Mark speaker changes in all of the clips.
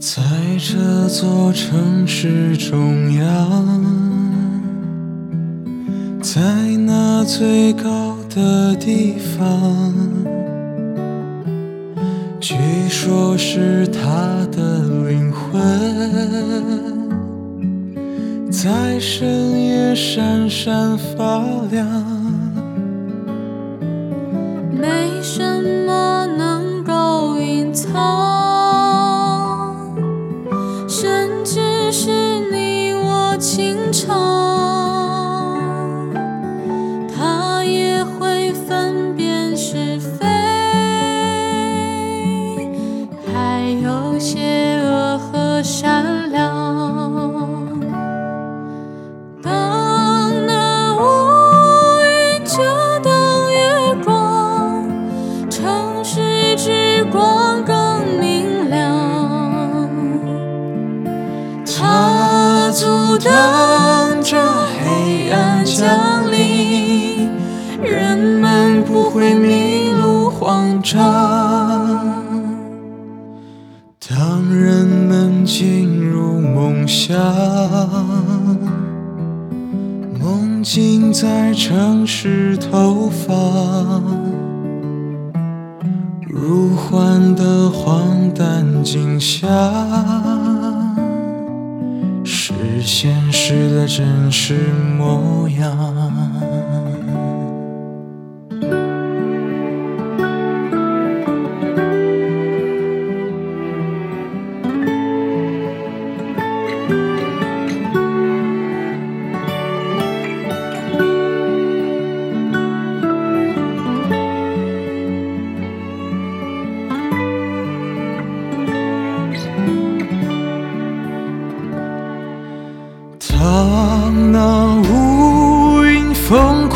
Speaker 1: 在这座城市中央，在那最高的地方，据说是他的灵魂，在深夜闪闪发亮。
Speaker 2: 他也会分辨是非，还有邪恶和善良。当那乌云遮挡月光，城市之光更明亮。
Speaker 1: 他阻挡着黑暗降临，人们不会迷路慌张。当人们进入梦乡，梦境在城市投放，如幻的荒诞景象。现实的真实模样。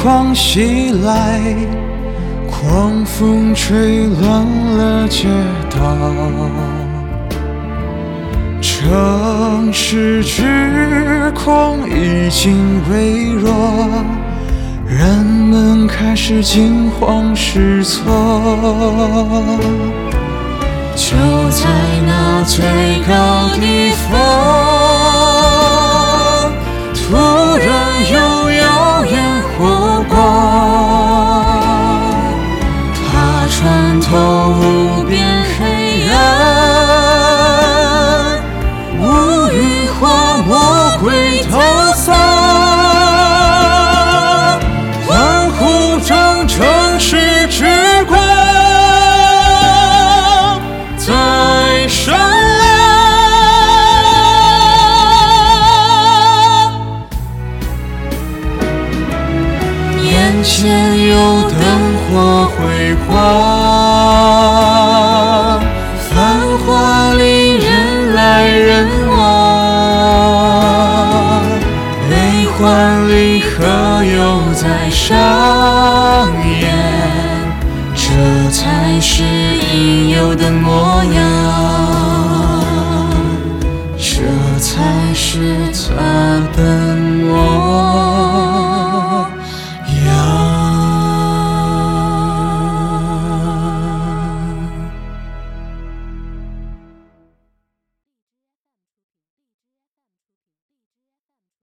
Speaker 1: 狂袭来，狂风吹乱了街道，城市之光已经微弱，人们开始惊慌失措。就在那最在上演。这才是应有的模样，这才是他的